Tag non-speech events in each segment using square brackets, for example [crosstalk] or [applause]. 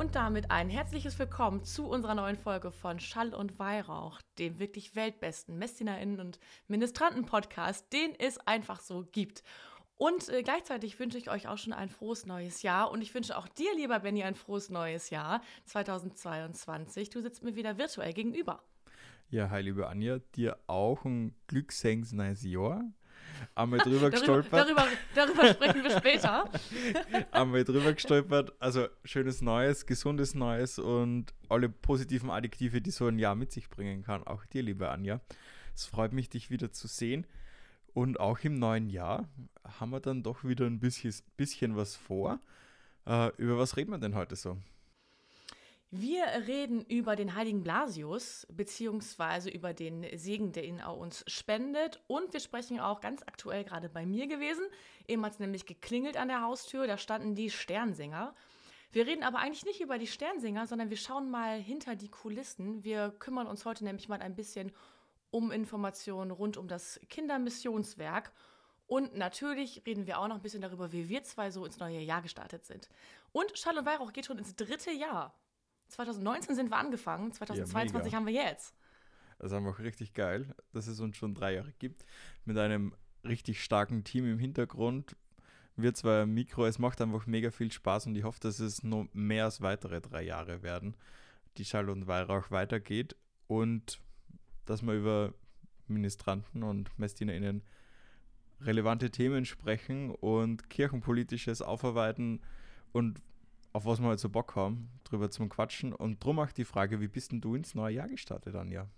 Und damit ein herzliches Willkommen zu unserer neuen Folge von Schall und Weihrauch, dem wirklich weltbesten MessdienerInnen und Ministranten-Podcast, den es einfach so gibt. Und äh, gleichzeitig wünsche ich euch auch schon ein frohes neues Jahr. Und ich wünsche auch dir, lieber Benny, ein frohes neues Jahr 2022. Du sitzt mir wieder virtuell gegenüber. Ja, hi, liebe Anja, dir auch ein glückliches neues Jahr einmal drüber gestolpert. Darüber, darüber sprechen wir später. [laughs] einmal drüber gestolpert. Also schönes Neues, gesundes Neues und alle positiven Adjektive, die so ein Jahr mit sich bringen kann. Auch dir, liebe Anja. Es freut mich, dich wieder zu sehen. Und auch im neuen Jahr haben wir dann doch wieder ein bisschen, bisschen was vor. Äh, über was reden wir denn heute so? Wir reden über den heiligen Blasius, beziehungsweise über den Segen, der ihn uns spendet. Und wir sprechen auch ganz aktuell gerade bei mir gewesen. Eben hat es nämlich geklingelt an der Haustür, da standen die Sternsinger. Wir reden aber eigentlich nicht über die Sternsinger, sondern wir schauen mal hinter die Kulissen. Wir kümmern uns heute nämlich mal ein bisschen um Informationen rund um das Kindermissionswerk. Und natürlich reden wir auch noch ein bisschen darüber, wie wir zwei so ins neue Jahr gestartet sind. Und Schall und Weihrauch geht schon ins dritte Jahr. 2019 sind wir angefangen, 2022 ja, haben wir jetzt. Das ist einfach richtig geil, dass es uns schon drei Jahre gibt. Mit einem richtig starken Team im Hintergrund. Wir zwei Mikro, es macht einfach mega viel Spaß und ich hoffe, dass es noch mehr als weitere drei Jahre werden, die Schall und Weihrauch weitergeht und dass wir über Ministranten und MessdienerInnen relevante Themen sprechen und kirchenpolitisches aufarbeiten und auf was wir halt so Bock haben, drüber zum Quatschen. Und drum auch die Frage, wie bist denn du ins neue Jahr gestartet, Anja?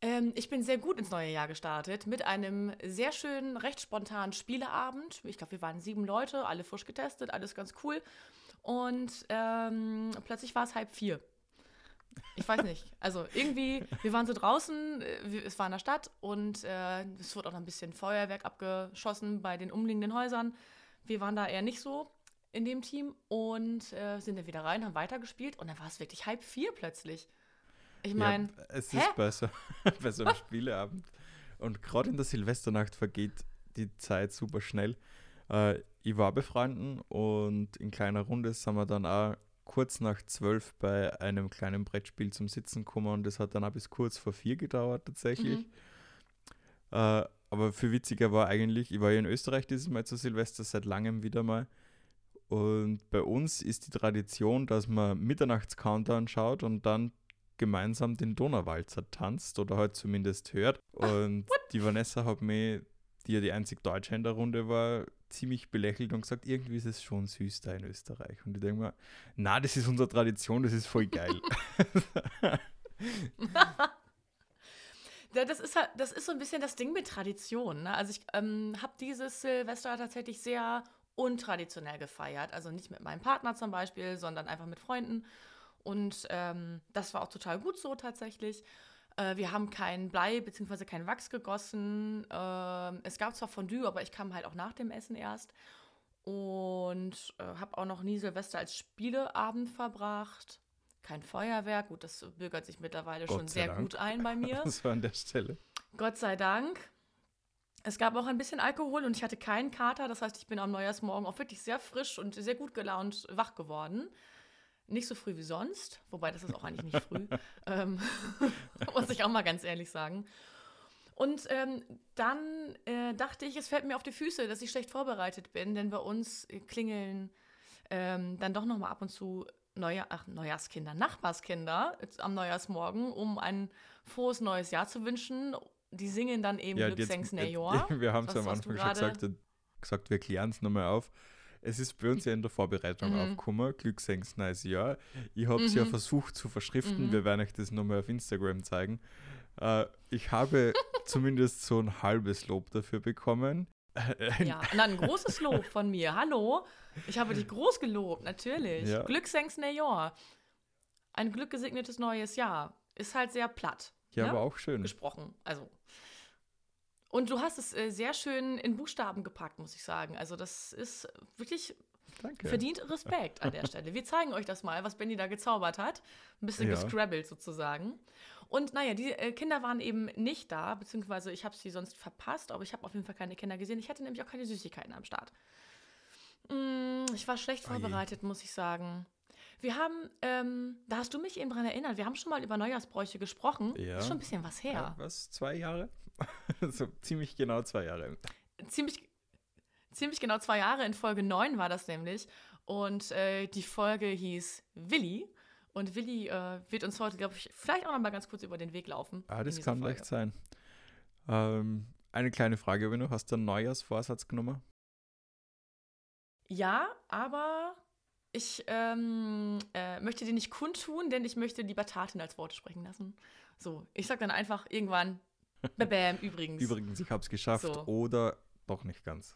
Ähm, ich bin sehr gut ins neue Jahr gestartet mit einem sehr schönen, recht spontanen Spieleabend. Ich glaube, wir waren sieben Leute, alle frisch getestet, alles ganz cool. Und ähm, plötzlich war es halb vier. Ich weiß nicht. Also irgendwie, wir waren so draußen, äh, es war in der Stadt und äh, es wurde auch noch ein bisschen Feuerwerk abgeschossen bei den umliegenden Häusern. Wir waren da eher nicht so in dem Team und äh, sind dann wieder rein, haben weitergespielt und dann war es wirklich halb vier plötzlich. Ich meine. Ja, es ist besser [laughs] bei so einem Spieleabend. Und gerade in der Silvesternacht vergeht die Zeit super schnell. Äh, ich war bei Freunden und in kleiner Runde sind wir dann auch kurz nach zwölf bei einem kleinen Brettspiel zum Sitzen gekommen und das hat dann auch bis kurz vor vier gedauert tatsächlich. Mhm. Äh, aber viel witziger war eigentlich, ich war ja in Österreich dieses Mal zu Silvester seit langem wieder mal und bei uns ist die Tradition, dass man Mitternachts-Countdown schaut und dann gemeinsam den Donauwalzer tanzt oder halt zumindest hört. Und Ach, die Vanessa hat mir, die ja die einzig Deutsche in der Runde war, ziemlich belächelt und gesagt, irgendwie ist es schon süß da in Österreich. Und ich denke mir, na, das ist unsere Tradition, das ist voll geil. [laughs] [laughs] Ja, das ist halt, das ist so ein bisschen das Ding mit Tradition. Ne? Also ich ähm, habe dieses Silvester tatsächlich sehr untraditionell gefeiert. Also nicht mit meinem Partner zum Beispiel, sondern einfach mit Freunden. Und ähm, das war auch total gut so tatsächlich. Äh, wir haben kein Blei bzw. kein Wachs gegossen. Äh, es gab zwar Fondue, aber ich kam halt auch nach dem Essen erst. Und äh, habe auch noch nie Silvester als Spieleabend verbracht. Kein Feuerwerk. Gut, das bürgert sich mittlerweile Gott schon sehr Dank. gut ein bei mir. [laughs] Das war an der Stelle. Gott sei Dank. Es gab auch ein bisschen Alkohol und ich hatte keinen Kater. Das heißt, ich bin am Neujahrsmorgen auch wirklich sehr frisch und sehr gut gelaunt wach geworden. Nicht so früh wie sonst, wobei das ist auch eigentlich nicht früh, [laughs] ähm, [laughs] muss ich auch mal ganz ehrlich sagen. Und ähm, dann äh, dachte ich, es fällt mir auf die Füße, dass ich schlecht vorbereitet bin, denn bei uns klingeln ähm, dann doch noch mal ab und zu Neujahr, ach, Neujahrskinder, Nachbarskinder am Neujahrsmorgen, um ein frohes neues Jahr zu wünschen die singen dann eben ja, Glücksengs Nejor. [laughs] Wir haben es am Anfang schon gesagt, gesagt, wir klären es nochmal auf. Es ist bei uns ja in der Vorbereitung mhm. aufgekommen, Glücksengs neues Jahr. Ich habe es mhm. ja versucht zu verschriften, mhm. wir werden euch das nochmal auf Instagram zeigen. Äh, ich habe [laughs] zumindest so ein halbes Lob dafür bekommen. ja, und dann ein großes Lob von mir. Hallo, ich habe dich groß gelobt, natürlich. Ja. Glücksengs Nejor. Ein glückgesegnetes neues Jahr. Ist halt sehr platt. Ja, ne? aber auch schön. Gesprochen. Also und du hast es äh, sehr schön in Buchstaben gepackt, muss ich sagen. Also das ist wirklich Danke. verdient Respekt an der [laughs] Stelle. Wir zeigen euch das mal, was Benny da gezaubert hat. Ein bisschen ja. gescrabbelt sozusagen. Und naja, die äh, Kinder waren eben nicht da, beziehungsweise ich habe sie sonst verpasst, aber ich habe auf jeden Fall keine Kinder gesehen. Ich hatte nämlich auch keine Süßigkeiten am Start. Mm, ich war schlecht vorbereitet, muss ich sagen. Wir haben, ähm, da hast du mich eben dran erinnert, wir haben schon mal über Neujahrsbräuche gesprochen. Ja. Ist schon ein bisschen was her. Ja, was? Zwei Jahre? [laughs] so ziemlich genau zwei Jahre. Ziemlich, ziemlich genau zwei Jahre, in Folge 9 war das nämlich. Und äh, die Folge hieß Willi. Und Willi äh, wird uns heute, glaube ich, vielleicht auch noch mal ganz kurz über den Weg laufen. Ah, das kann Folge. leicht sein. Ähm, eine kleine Frage, wenn du hast du einen Neujahrsvorsatz genommen? Ja, aber ich ähm, äh, möchte den nicht kundtun, denn ich möchte lieber Taten als Worte sprechen lassen. So, ich sag dann einfach irgendwann, bam, übrigens. Übrigens, ich habe es geschafft So. oder doch nicht ganz.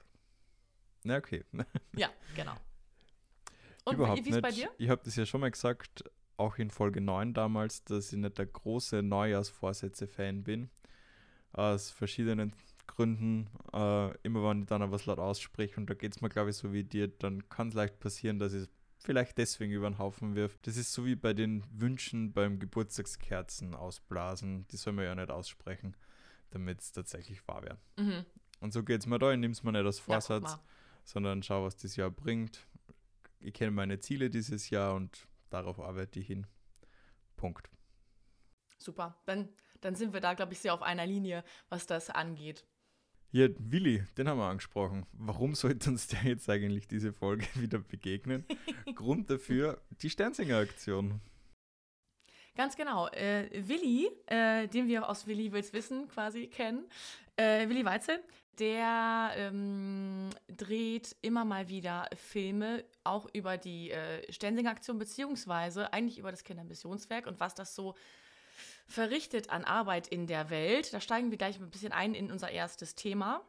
Na, okay. [laughs] Ja, genau. Und Überhaupt wie, ist bei dir? Ich habe das ja schon mal gesagt, auch in Folge 9 damals, dass ich nicht der große Neujahrsvorsätze-Fan bin. Aus verschiedenen Gründen. Äh, immer wenn ich dann auch was laut ausspreche und da geht es mir, glaube ich, so wie dir, dann kann es leicht passieren, dass ich es vielleicht deswegen über den Haufen wirf. Das ist so wie bei den Wünschen beim Geburtstagskerzen ausblasen. Die soll man ja nicht aussprechen, damit es tatsächlich wahr wird. Mhm. Und so geht es mir da. Es mir nicht als Ja, Vorsatz, mal. sondern schau, was das Jahr bringt. Ich kenne meine Ziele dieses Jahr und darauf arbeite ich hin. Punkt. Super. Dann, dann sind wir da, glaube ich, sehr auf einer Linie, was das angeht. Ja, Willi, den haben wir angesprochen. Warum sollte uns der jetzt eigentlich diese Folge [laughs] wieder begegnen? Grund dafür die Sternsinger-Aktion. Ganz genau. Äh, Willi, äh, den wir aus Willi will's wissen quasi kennen, äh, Willi Weitzel, der ähm, dreht immer mal wieder Filme, auch über die äh, Stensinger-Aktion, beziehungsweise eigentlich über das Kindermissionswerk und was das so verrichtet an Arbeit in der Welt. Da steigen wir gleich ein bisschen ein in unser erstes Thema.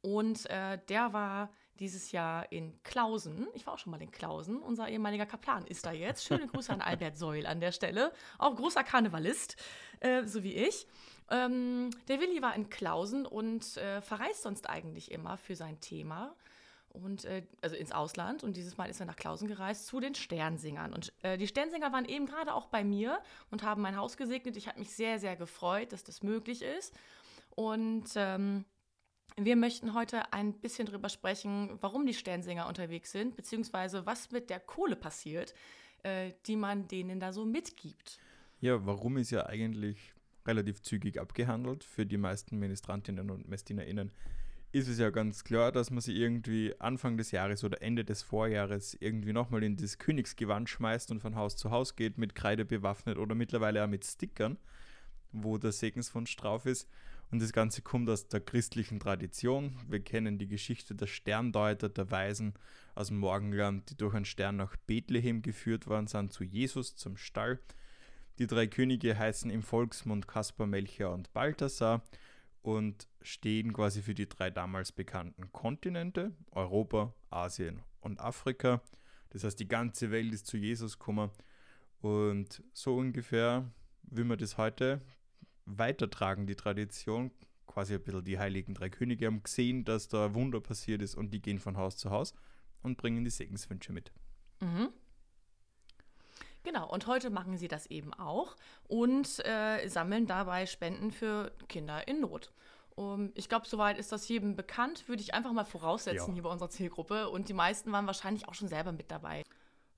Und äh, der war dieses Jahr in Klausen. Ich war auch schon mal in Klausen. Unser ehemaliger Kaplan ist da jetzt. Schöne Grüße an Albert Seul an der Stelle. Auch großer Karnevalist, äh, so wie ich. Ähm, der Willi war in Klausen und äh, verreist sonst eigentlich immer für sein Thema. Und äh, also ins Ausland. Und dieses Mal ist er nach Klausen gereist zu den Sternsingern. Und äh, die Sternsinger waren eben gerade auch bei mir und haben mein Haus gesegnet. Ich habe mich sehr, sehr gefreut, dass das möglich ist. Und ähm, wir möchten heute ein bisschen drüber sprechen, warum die Sternsinger unterwegs sind, beziehungsweise was mit der Kohle passiert, äh, die man denen da so mitgibt. Ja, warum ist ja eigentlich relativ zügig abgehandelt. Für die meisten Ministrantinnen und MesdinerInnen ist es ja ganz klar, dass man sie irgendwie Anfang des Jahres oder Ende des Vorjahres irgendwie nochmal in das Königsgewand schmeißt und von Haus zu Haus geht, mit Kreide bewaffnet oder mittlerweile auch mit Stickern, wo der Segenswunsch drauf ist. Und das Ganze kommt aus der christlichen Tradition. Wir kennen die Geschichte der Sterndeuter, der Weisen aus dem Morgenland, die durch einen Stern nach Bethlehem geführt worden sind, zu Jesus, zum Stall. Die drei Könige heißen im Volksmund Kaspar, Melchior und Balthasar und stehen quasi für die drei damals bekannten Kontinente, Europa, Asien und Afrika. Das heißt, die ganze Welt ist zu Jesus gekommen. Und so ungefähr will man das heute weitertragen, die Tradition. Quasi ein bisschen die heiligen drei Könige haben gesehen, dass da Wunder passiert ist und die gehen von Haus zu Haus und bringen die Segenswünsche mit. Mhm. Genau, und heute machen sie das eben auch und äh, sammeln dabei Spenden für Kinder in Not. Um, ich glaube, soweit ist das jedem bekannt, würde ich einfach mal voraussetzen Ja. hier bei unserer Zielgruppe. Und die meisten waren wahrscheinlich auch schon selber mit dabei.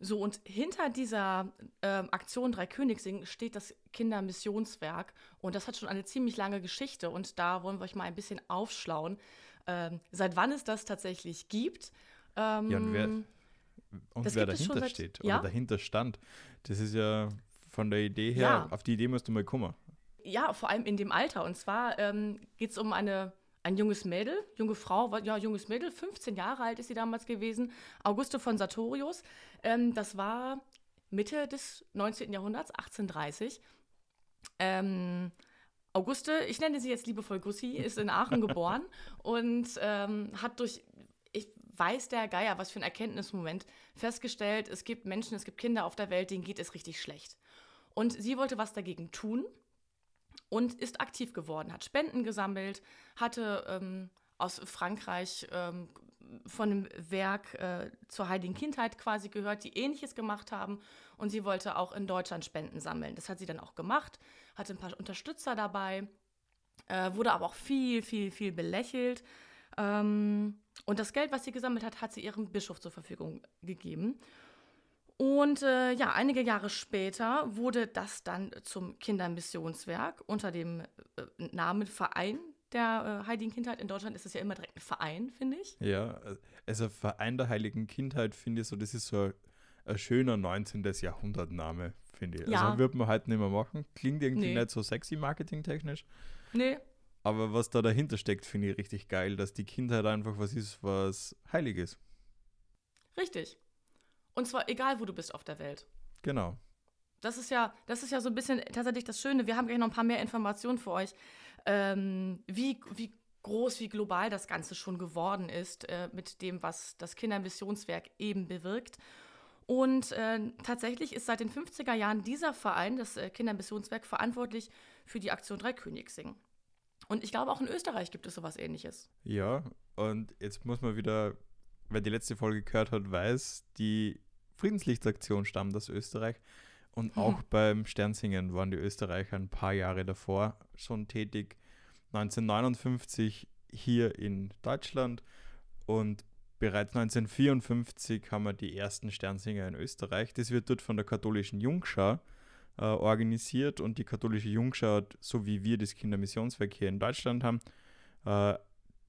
So, und hinter dieser ähm, Aktion Drei Königssingen steht das Kindermissionswerk. Und das hat schon eine ziemlich lange Geschichte. Und da wollen wir euch mal ein bisschen aufschlauen, ähm, seit wann es das tatsächlich gibt. Ähm, Ja, und wer, und wer dahinter seit- steht ja? oder dahinter stand, das ist ja von der Idee her, Ja. auf die Idee musst du mal kommen. Ja, vor allem in dem Alter. Und zwar ähm, geht es um eine, ein junges Mädel, junge Frau, ja, junges Mädel, 15 Jahre alt ist sie damals gewesen, Auguste von Sartorius. Ähm, das war Mitte des 19. Jahrhunderts, 1830. Ähm, Auguste, ich nenne sie jetzt liebevoll Gussi, ist in Aachen [laughs] geboren und ähm, hat durch, ich weiß der Geier, was für ein Erkenntnismoment, festgestellt, es gibt Menschen, es gibt Kinder auf der Welt, denen geht es richtig schlecht. Und sie wollte was dagegen tun und ist aktiv geworden, hat Spenden gesammelt, hatte ähm, aus Frankreich ähm, von einem Werk äh, zur Heiligen Kindheit quasi gehört, die ähnliches gemacht haben. Und sie wollte auch in Deutschland Spenden sammeln. Das hat sie dann auch gemacht, hatte ein paar Unterstützer dabei, äh, wurde aber auch viel, viel, viel belächelt. Ähm, und das Geld, was sie gesammelt hat, hat sie ihrem Bischof zur Verfügung gegeben. Und äh, ja, einige Jahre später wurde das dann zum Kindermissionswerk unter dem äh, Namen Verein der äh, Heiligen Kindheit. In Deutschland ist es ja immer direkt ein Verein, finde ich. Ja, also Verein der Heiligen Kindheit finde ich so, das ist so ein, ein schöner 19. Jahrhundert-Name, finde ich. Ja. Also würde man halt nicht mehr machen. Klingt irgendwie Nee. nicht so sexy marketingtechnisch. Nee, Aber was da dahinter steckt, finde ich richtig geil, dass die Kindheit einfach was ist, was heilig ist. richtig. Und zwar egal, wo du bist auf der Welt. Genau. Das ist ja, das ist ja so ein bisschen tatsächlich das Schöne. Wir haben gleich noch ein paar mehr Informationen für euch, ähm, wie, wie groß, wie global das Ganze schon geworden ist äh, mit dem, was das Kindermissionswerk eben bewirkt. Und äh, tatsächlich ist seit den 50er Jahren dieser Verein, das äh, Kindermissionswerk, verantwortlich für die Aktion Drei Königssingen. Und ich glaube, auch in Österreich gibt es sowas ähnliches. Ja, und jetzt muss man wieder, wer die letzte Folge gehört hat, weiß, die Friedenslichtsaktion stammt aus Österreich. Und Mhm. auch beim Sternsingen waren die Österreicher ein paar Jahre davor schon tätig. 1959 hier in Deutschland und bereits 1954 haben wir die ersten Sternsinger in Österreich. Das wird dort von der katholischen Jungschar äh, organisiert und die katholische Jungschar hat, so wie wir das Kindermissionswerk hier in Deutschland haben, äh,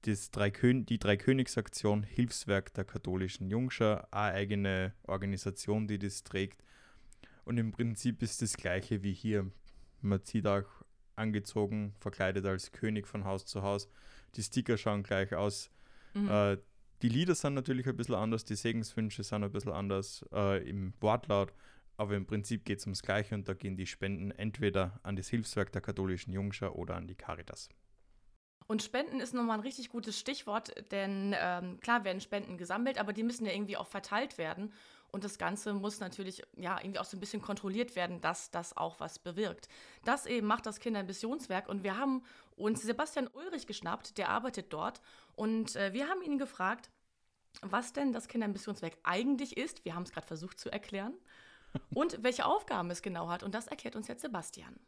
das Drei Kön die Dreikönigsaktion Hilfswerk der katholischen Jungschar, eine eigene Organisation, die das trägt. Und im Prinzip ist das gleiche wie hier. Man zieht auch angezogen, verkleidet als König von Haus zu Haus. Die Sticker schauen gleich aus. Mhm. Äh, die Lieder sind natürlich ein bisschen anders, die Segenswünsche sind ein bisschen anders äh, im Wortlaut, aber im Prinzip geht es ums Gleiche und da gehen die Spenden entweder an das Hilfswerk der katholischen Jungschar oder an die Caritas. Und Spenden ist nochmal ein richtig gutes Stichwort, denn ähm, klar werden Spenden gesammelt, aber die müssen ja irgendwie auch verteilt werden. Und das Ganze muss natürlich ja irgendwie auch so ein bisschen kontrolliert werden, dass das auch was bewirkt. Das eben macht das Kindermissionswerk und wir haben uns Sebastian Ulrich geschnappt, der arbeitet dort und äh, wir haben ihn gefragt, was denn das Kindermissionswerk eigentlich ist. Wir haben es gerade versucht zu erklären und [laughs] welche Aufgaben es genau hat. Und das erklärt uns jetzt Sebastian.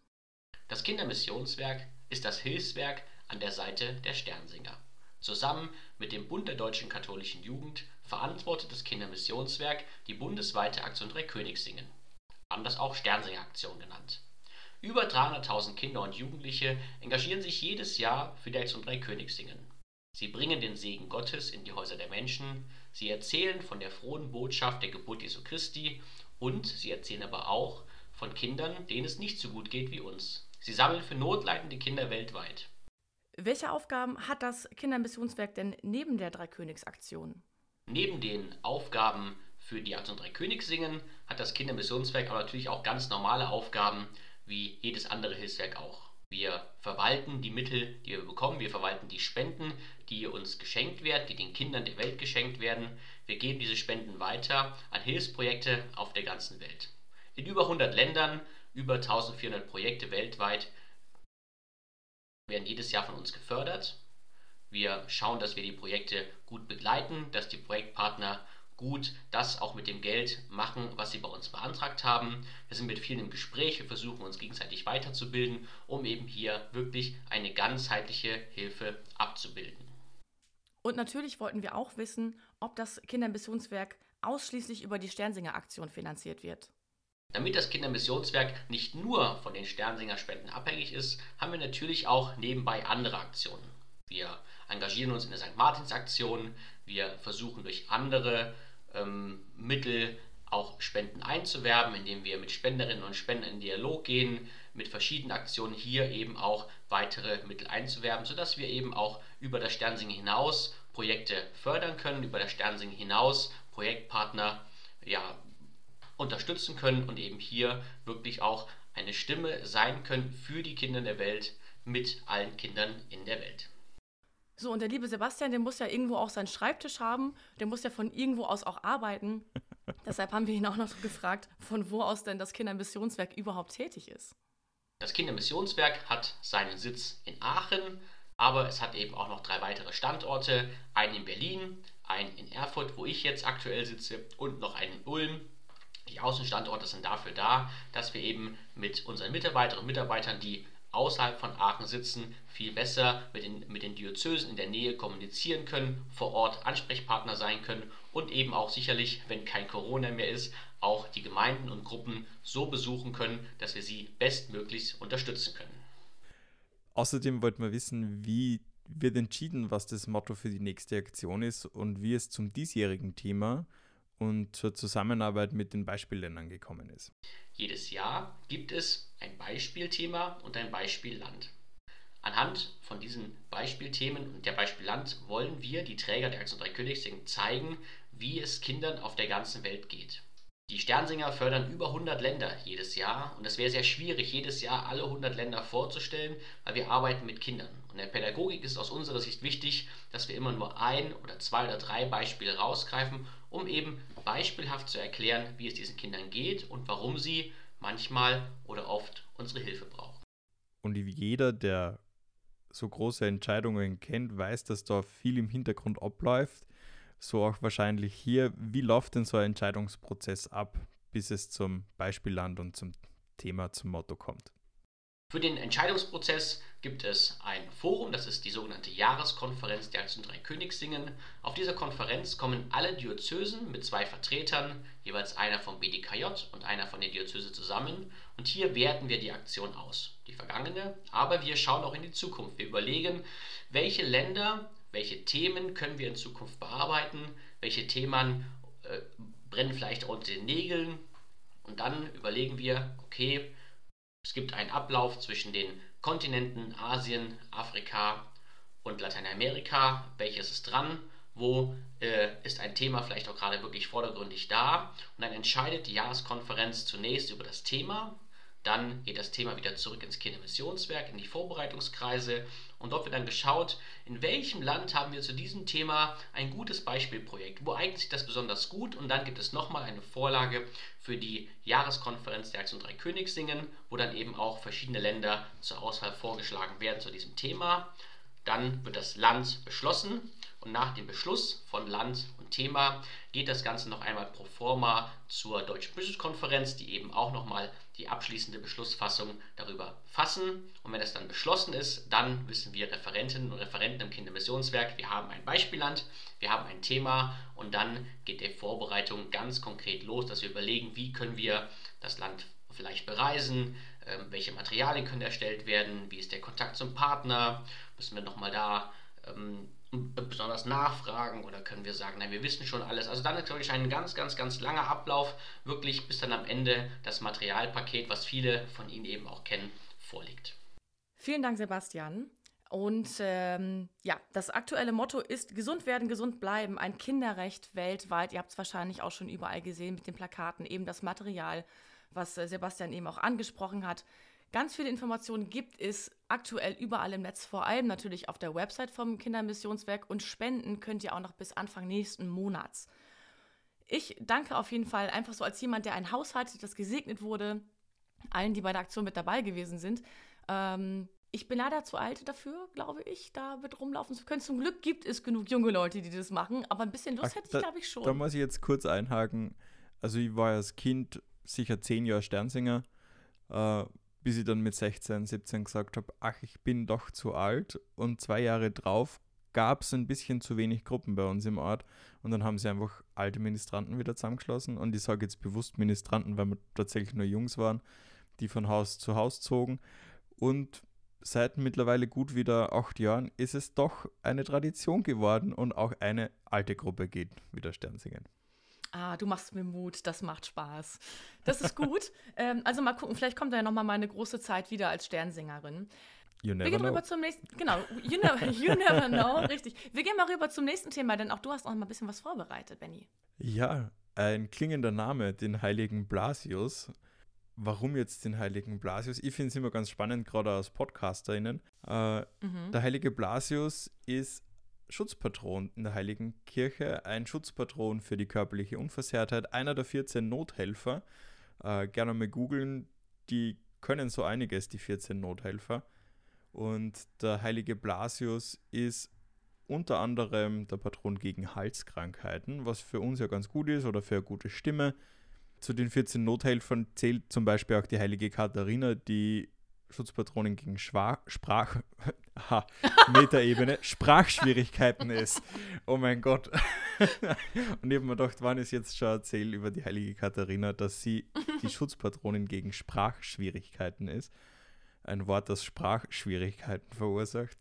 Das Kindermissionswerk ist das Hilfswerk an der Seite der Sternsinger. Zusammen mit dem Bund der deutschen katholischen Jugend verantwortet das Kindermissionswerk die bundesweite Aktion Drei Königssingen, anders auch Sternsinger-Aktion genannt. Über 300.000 Kinder und Jugendliche engagieren sich jedes Jahr für die Aktion Drei Königssingen. Sie bringen den Segen Gottes in die Häuser der Menschen, sie erzählen von der frohen Botschaft der Geburt Jesu Christi und sie erzählen aber auch von Kindern, denen es nicht so gut geht wie uns. Sie sammeln für notleidende Kinder weltweit. Welche Aufgaben hat das Kindermissionswerk denn neben der Dreikönigsaktion? Neben den Aufgaben für die Aktion Drei Königssingen hat das Kindermissionswerk aber natürlich auch ganz normale Aufgaben, wie jedes andere Hilfswerk auch. Wir verwalten die Mittel, die wir bekommen, wir verwalten die Spenden, die uns geschenkt werden, die den Kindern der Welt geschenkt werden. Wir geben diese Spenden weiter an Hilfsprojekte auf der ganzen Welt. In über 100 Ländern, über 1400 Projekte weltweit werden jedes Jahr von uns gefördert. Wir schauen, dass wir die Projekte gut begleiten, dass die Projektpartner gut das auch mit dem Geld machen, was sie bei uns beantragt haben. Wir sind mit vielen im Gespräch, wir versuchen uns gegenseitig weiterzubilden, um eben hier wirklich eine ganzheitliche Hilfe abzubilden. Und natürlich wollten wir auch wissen, ob das Kindermissionswerk ausschließlich über die Sternsinger-Aktion finanziert wird. Damit das Kindermissionswerk nicht nur von den Sternsinger-Spenden abhängig ist, haben wir natürlich auch nebenbei andere Aktionen. Wir engagieren uns in der St. Martins-Aktion, wir versuchen durch andere ähm, Mittel auch Spenden einzuwerben, indem wir mit Spenderinnen und Spendern in Dialog gehen, mit verschiedenen Aktionen hier eben auch weitere Mittel einzuwerben, sodass wir eben auch über das Sternsingen hinaus Projekte fördern können, über das Sternsingen hinaus Projektpartner ja, unterstützen können und eben hier wirklich auch eine Stimme sein können für die Kinder der Welt mit allen Kindern in der Welt. So, und der liebe Sebastian, der muss ja irgendwo auch seinen Schreibtisch haben, der muss ja von irgendwo aus auch arbeiten. [laughs] Deshalb haben wir ihn auch noch gefragt, von wo aus denn das Kindermissionswerk überhaupt tätig ist. Das Kindermissionswerk hat seinen Sitz in Aachen, aber es hat eben auch noch drei weitere Standorte, einen in Berlin, einen in Erfurt, wo ich jetzt aktuell sitze, und noch einen in Ulm. Die Außenstandorte sind dafür da, dass wir eben mit unseren Mitarbeiterinnen und Mitarbeitern, die außerhalb von Aachen sitzen, viel besser mit den, mit den Diözesen in der Nähe kommunizieren können, vor Ort Ansprechpartner sein können und eben auch sicherlich, wenn kein Corona mehr ist, auch die Gemeinden und Gruppen so besuchen können, dass wir sie bestmöglichst unterstützen können. Außerdem wollten wir wissen, wie wird entschieden, was das Motto für die nächste Aktion ist und wie es zum diesjährigen Thema und zur Zusammenarbeit mit den Beispielländern gekommen ist. Jedes Jahr gibt es ein Beispielthema und ein Beispielland. Anhand von diesen Beispielthemen und der Beispielland wollen wir, die Träger der Aktion Drei Königssingen, zeigen, wie es Kindern auf der ganzen Welt geht. Die Sternsinger fördern über 100 Länder jedes Jahr und es wäre sehr schwierig, jedes Jahr alle 100 Länder vorzustellen, weil wir arbeiten mit Kindern. Und in der Pädagogik ist aus unserer Sicht wichtig, dass wir immer nur ein oder zwei oder drei Beispiele rausgreifen, um eben beispielhaft zu erklären, wie es diesen Kindern geht und warum sie manchmal oder oft unsere Hilfe brauchen. Und jeder, der so große Entscheidungen kennt, weiß, dass da viel im Hintergrund abläuft so auch wahrscheinlich hier. Wie läuft denn so ein Entscheidungsprozess ab, bis es zum Beispielland und zum Thema, zum Motto kommt? Für den Entscheidungsprozess gibt es ein Forum, das ist die sogenannte Jahreskonferenz der Aktion Drei Königssingen. Auf dieser Konferenz kommen alle Diözesen mit zwei Vertretern, jeweils einer vom BDKJ und einer von der Diözese zusammen. Und hier werten wir die Aktion aus, die vergangene, aber wir schauen auch in die Zukunft. Wir überlegen, welche Länder welche Themen können wir in Zukunft bearbeiten, welche Themen äh, brennen vielleicht unter den Nägeln und dann überlegen wir, okay, gibt einen Ablauf zwischen den Kontinenten Asien, Afrika und Lateinamerika, welches ist dran, wo äh, ist ein Thema vielleicht auch gerade wirklich vordergründig da? Und dann entscheidet die Jahreskonferenz zunächst über das Thema, dann geht das Thema wieder zurück ins Kindermissionswerk, in die Vorbereitungskreise. Und dort wird dann geschaut, in welchem Land haben wir zu diesem Thema ein gutes Beispielprojekt, wo eignet sich das besonders gut? Und dann gibt es nochmal eine Vorlage für die Jahreskonferenz der Aktion Drei Königssingen, wo dann eben auch verschiedene Länder zur Auswahl vorgeschlagen werden zu diesem Thema. Dann wird das Land beschlossen. Und nach dem Beschluss von Land und Thema geht das Ganze noch einmal pro forma zur Deutschen Bischofskonferenz, die eben auch nochmal die abschließende Beschlussfassung darüber fassen. Und wenn es dann beschlossen ist, dann wissen wir Referentinnen und Referenten im Kindermissionswerk, wir haben ein Beispielland, wir haben ein Thema und dann geht die Vorbereitung ganz konkret los, dass wir überlegen, wie können wir das Land vielleicht bereisen, ähm, welche Materialien können erstellt werden, wie ist der Kontakt zum Partner, müssen wir nochmal da ähm, besonders nachfragen oder können wir sagen, nein, wir wissen schon alles. Also dann ist, glaube ich, ein ganz, ganz, ganz langer Ablauf, wirklich bis dann am Ende das Materialpaket, was viele von Ihnen eben auch kennen, vorliegt. Vielen Dank, Sebastian. Und ähm, ja, das aktuelle Motto ist gesund werden, gesund bleiben, ein Kinderrecht weltweit. Ihr habt es wahrscheinlich auch schon überall gesehen mit den Plakaten, eben das Material, was äh, Sebastian eben auch angesprochen hat. Ganz viele Informationen gibt es aktuell überall im Netz, vor allem natürlich auf der Website vom Kindermissionswerk und spenden könnt ihr auch noch bis Anfang nächsten Monats. Ich danke auf jeden Fall einfach so als jemand, der ein Haus hat, das gesegnet wurde, allen, die bei der Aktion mit dabei gewesen sind. Ähm, ich bin leider zu alt dafür, glaube ich, da mit rumlaufen zu können. Zum Glück gibt es genug junge Leute, die das machen, aber ein bisschen Lust Ach, hätte ich, glaube ich, schon. Da muss ich jetzt kurz einhaken. Also ich war als Kind sicher zehn Jahre Sternsinger. Äh, bis ich dann mit 16, 17 gesagt habe, ach, ich bin doch zu alt. Und zwei Jahre drauf gab es ein bisschen zu wenig Gruppen bei uns im Ort. Und dann haben sie einfach alte Ministranten wieder zusammengeschlossen. Und ich sage jetzt bewusst Ministranten, weil wir tatsächlich nur Jungs waren, die von Haus zu Haus zogen. Und seit mittlerweile gut wieder acht Jahren ist es doch eine Tradition geworden und auch eine alte Gruppe geht wieder Sternsingen. Ah, du machst mir Mut, das macht Spaß. Das ist gut. [laughs] ähm, also mal gucken, vielleicht kommt da ja nochmal meine große Zeit wieder als Sternsängerin. You never Wir gehen know. rüber zum nächsten, genau, you never, you never know, richtig. Wir gehen mal rüber zum nächsten Thema, denn auch du hast noch mal ein bisschen was vorbereitet, Benny. Ja, ein klingender Name, den heiligen Blasius. Warum jetzt den heiligen Blasius? Ich finde es immer ganz spannend, gerade als PodcasterInnen. Äh, mhm. Der heilige Blasius ist Schutzpatron in der Heiligen Kirche, ein Schutzpatron für die körperliche Unversehrtheit, einer der 14 Nothelfer. Äh, gerne mal googeln, die können so einiges, die 14 Nothelfer. Und der heilige Blasius ist unter anderem der Patron gegen Halskrankheiten, was für uns ja ganz gut ist oder für eine gute Stimme. Zu den 14 Nothelfern zählt zum Beispiel auch die heilige Katharina, die Schutzpatronin gegen Schwa Sprach, [laughs] ha, Metaebene, Sprachschwierigkeiten ist. Oh mein Gott. [laughs] Und ich habe mir gedacht, wann ist jetzt schon erzählt über die heilige Katharina, dass sie die [laughs] Schutzpatronin gegen Sprachschwierigkeiten ist. Ein Wort, das Sprachschwierigkeiten verursacht.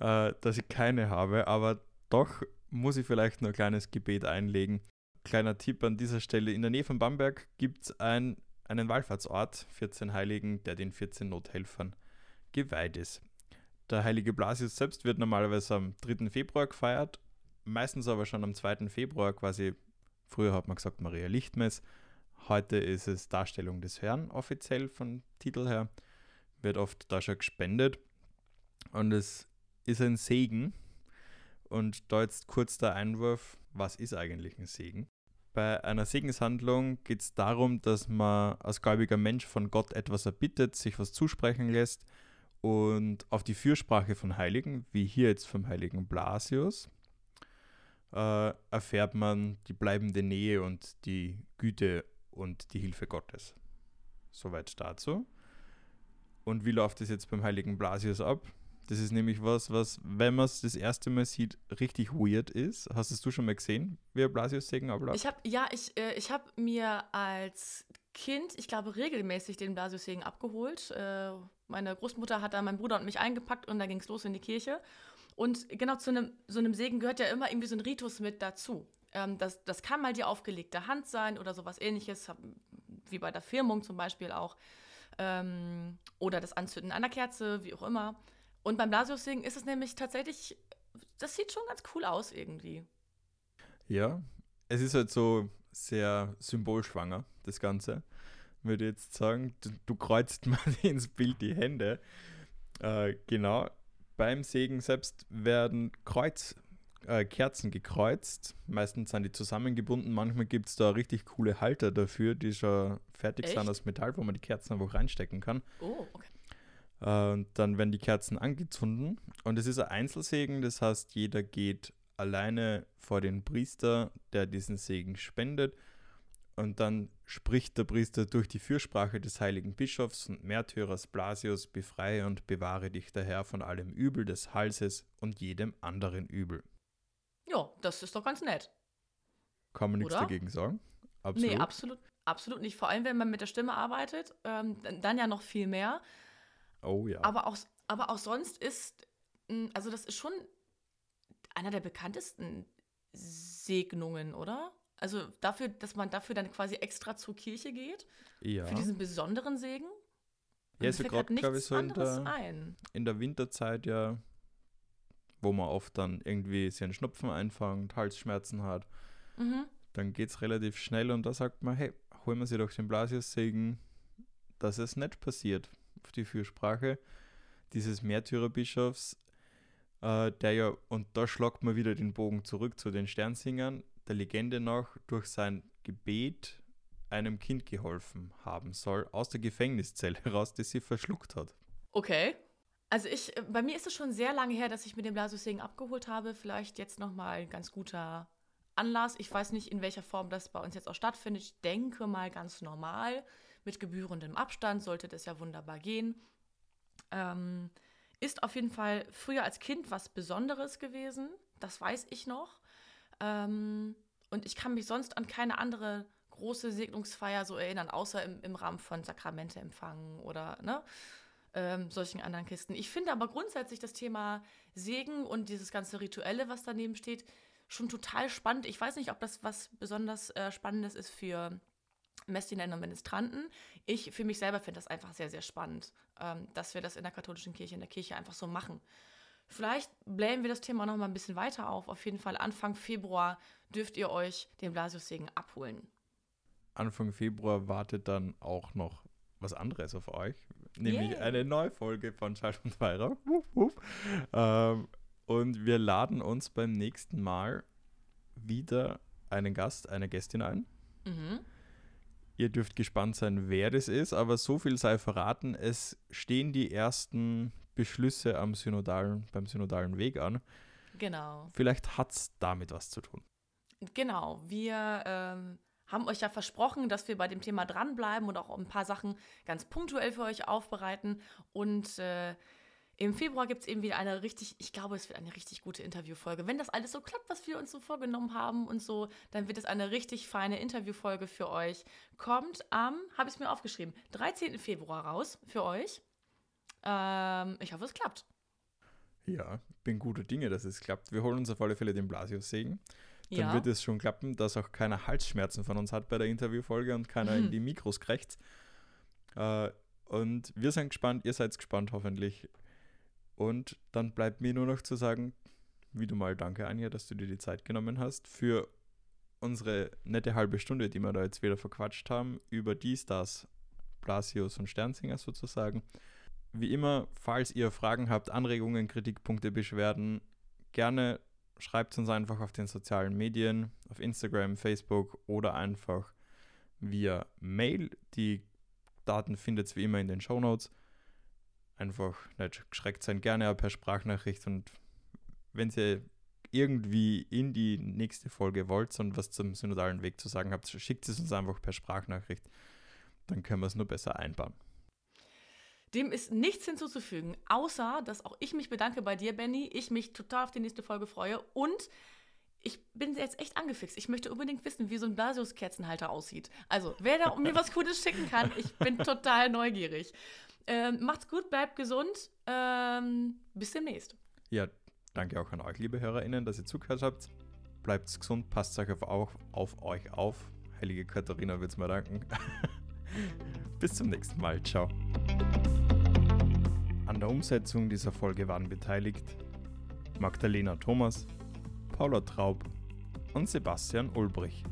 Äh, dass ich keine habe, aber doch muss ich vielleicht nur ein kleines Gebet einlegen. Kleiner Tipp an dieser Stelle: In der Nähe von Bamberg gibt es ein einen Wallfahrtsort, 14 Heiligen, der den 14 Nothelfern geweiht ist. Der heilige Blasius selbst wird normalerweise am 3. Februar gefeiert, meistens aber schon am 2. Februar quasi, früher hat man gesagt Maria Lichtmess, heute ist es Darstellung des Herrn offiziell vom Titel her, wird oft da schon gespendet und es ist ein Segen. Und da jetzt kurz der Einwurf, was ist eigentlich ein Segen? Bei einer Segenshandlung geht es darum, dass man als gläubiger Mensch von Gott etwas erbittet, sich was zusprechen lässt und auf die Fürsprache von Heiligen, wie hier jetzt vom heiligen Blasius, äh, erfährt man die bleibende Nähe und die Güte und die Hilfe Gottes. Soweit dazu. Und wie läuft es jetzt beim heiligen Blasius ab? Das ist nämlich was, was, wenn man es das erste Mal sieht, richtig weird ist. Hast es du schon mal gesehen, wie ein Blasius-Segen abläuft? Ich habe, ja, ich, äh, ich habe mir als Kind, ich glaube, regelmäßig den Blasius-Segen abgeholt. Äh, meine Großmutter hat da meinen Bruder und mich eingepackt und dann ging es los in die Kirche. Und genau zu einem, so einem Segen gehört ja immer irgendwie so ein Ritus mit dazu. Ähm, das, das kann mal die aufgelegte Hand sein oder sowas ähnliches, wie bei der Firmung zum Beispiel auch. Ähm, oder das Anzünden einer Kerze, wie auch immer. Und beim Blasius-Singen ist es nämlich tatsächlich, das sieht schon ganz cool aus irgendwie. Ja, es ist halt so sehr symbolschwanger, das Ganze. Würde jetzt sagen, du, du kreuzt [laughs] mal ins Bild die Hände. Äh, genau, beim Segen selbst werden Kreuz, äh, Kerzen gekreuzt. Meistens sind die zusammengebunden. Manchmal gibt es da richtig coole Halter dafür, die schon fertig Echt? sind aus Metall, wo man die Kerzen einfach reinstecken kann. Oh, okay. Äh, Und dann werden die Kerzen angezündet. Und es ist ein Einzelsegen, das heißt, jeder geht alleine vor den Priester, der diesen Segen spendet. Und dann spricht der Priester durch die Fürsprache des heiligen Bischofs und Märtyrers Blasius, befreie und bewahre dich der Herr von allem Übel des Halses und jedem anderen Übel. Ja, das ist doch ganz nett. Kann man nichts dagegen sagen? Absolut. Nee, absolut, absolut nicht. Vor allem, wenn man mit der Stimme arbeitet, ähm, dann ja noch viel mehr. Oh ja. Aber auch, aber auch sonst ist, mh, also das ist schon einer der bekanntesten Segnungen, oder? Also dafür, dass man dafür dann quasi extra zur Kirche geht, ja. für diesen besonderen Segen. Ja, ist ja fällt grad, grad glaub ich, nichts so in anderes der- ein. in der Winterzeit ja, wo man oft dann irgendwie sich einen Schnupfen einfängt, Halsschmerzen hat, Mhm. dann geht es relativ schnell und da sagt man, hey, holen wir sie doch den Blasius-Segen, dass es nicht passiert die Fürsprache dieses Märtyrerbischofs, äh, der ja, und da schlagt man wieder den Bogen zurück zu den Sternsingern, der Legende nach durch sein Gebet einem Kind geholfen haben soll, aus der Gefängniszelle [laughs] heraus, das sie verschluckt hat. Okay. Also ich, äh, bei mir ist es schon sehr lange her, dass ich mir den Blasius-Segen abgeholt habe. Vielleicht jetzt nochmal ein ganz guter Anlass. Ich weiß nicht, in welcher Form das bei uns jetzt auch stattfindet. Ich denke mal ganz normal. Mit gebührendem Abstand sollte das ja wunderbar gehen. Ähm, ist auf jeden Fall früher als Kind was Besonderes gewesen. Das weiß ich noch. Ähm, und ich kann mich sonst an keine andere große Segnungsfeier so erinnern, außer im, im Rahmen von Sakramente empfangen oder ne, ähm, solchen anderen Kisten. Ich finde aber grundsätzlich das Thema Segen und dieses ganze Rituelle, was daneben steht, schon total spannend. Ich weiß nicht, ob das was besonders äh, Spannendes ist für Messdiener und Ministranten. Ich für mich selber finde das einfach sehr, sehr spannend, ähm, dass wir das in der katholischen Kirche, in der Kirche einfach so machen. Vielleicht blähen wir das Thema noch mal ein bisschen weiter auf. Auf jeden Fall Anfang Februar dürft ihr euch den Blasiussegen abholen. Anfang Februar wartet dann auch noch was anderes auf euch, nämlich Yay. eine neue Folge von Schalt und Weihrauch. Ähm, und wir laden uns beim nächsten Mal wieder einen Gast, eine Gästin ein. Mhm. Ihr dürft gespannt sein, wer das ist, aber so viel sei verraten, es stehen die ersten Beschlüsse am synodalen, beim synodalen Weg an. Genau. Vielleicht hat es damit was zu tun. Genau. Wir ähm, haben euch ja versprochen, dass wir bei dem Thema dranbleiben und auch ein paar Sachen ganz punktuell für euch aufbereiten. Und äh, im Februar gibt es eben wieder eine richtig, ich glaube, es wird eine richtig gute Interviewfolge. Wenn das alles so klappt, was wir uns so vorgenommen haben und so, dann wird es eine richtig feine Interviewfolge für euch. Kommt am, habe ich es mir aufgeschrieben, 13. Februar raus für euch. Ähm, ich hoffe, es klappt. Ja, bin guter Dinge, dass es klappt. Wir holen uns auf alle Fälle den Blasius-Segen. Dann Ja. wird es schon klappen, dass auch keiner Halsschmerzen von uns hat bei der Interviewfolge und keiner Mhm. in [laughs] die Mikros krächzt. Äh, und wir sind gespannt, ihr seid gespannt hoffentlich. Und dann bleibt mir nur noch zu sagen, wieder mal danke, Anja, dass du dir die Zeit genommen hast für unsere nette halbe Stunde, die wir da jetzt wieder verquatscht haben, über die Stars, Blasius und Sternsinger sozusagen. Wie immer, falls ihr Fragen habt, Anregungen, Kritikpunkte, Beschwerden, gerne schreibt uns einfach auf den sozialen Medien, auf Instagram, Facebook oder einfach via Mail. Die Daten findet ihr wie immer in den Show Notes. Einfach nicht geschreckt sein, gerne auch per Sprachnachricht und wenn ihr irgendwie in die nächste Folge wollt und was zum synodalen Weg zu sagen habt, schickt es uns einfach per Sprachnachricht. Dann können wir es nur besser einbauen. Dem ist nichts hinzuzufügen, außer dass auch ich mich bedanke bei dir, Benny. Ich mich total auf die nächste Folge freue und ich bin jetzt echt angefixt. Ich möchte unbedingt wissen, wie so ein Blasius-Kerzenhalter aussieht. Also, wer da mir was Cooles schicken kann, ich bin [laughs] total neugierig. Ähm, macht's gut, bleibt gesund. Ähm, bis demnächst. Ja, danke auch an euch, liebe HörerInnen, dass ihr zugehört habt. Bleibt gesund, passt euch auf, auf, auf euch auf. Heilige Katharina wird's mir danken. [laughs] Bis zum nächsten Mal. Ciao. An der Umsetzung dieser Folge waren beteiligt Magdalena Thomas, Paula Traub und Sebastian Ulbrich.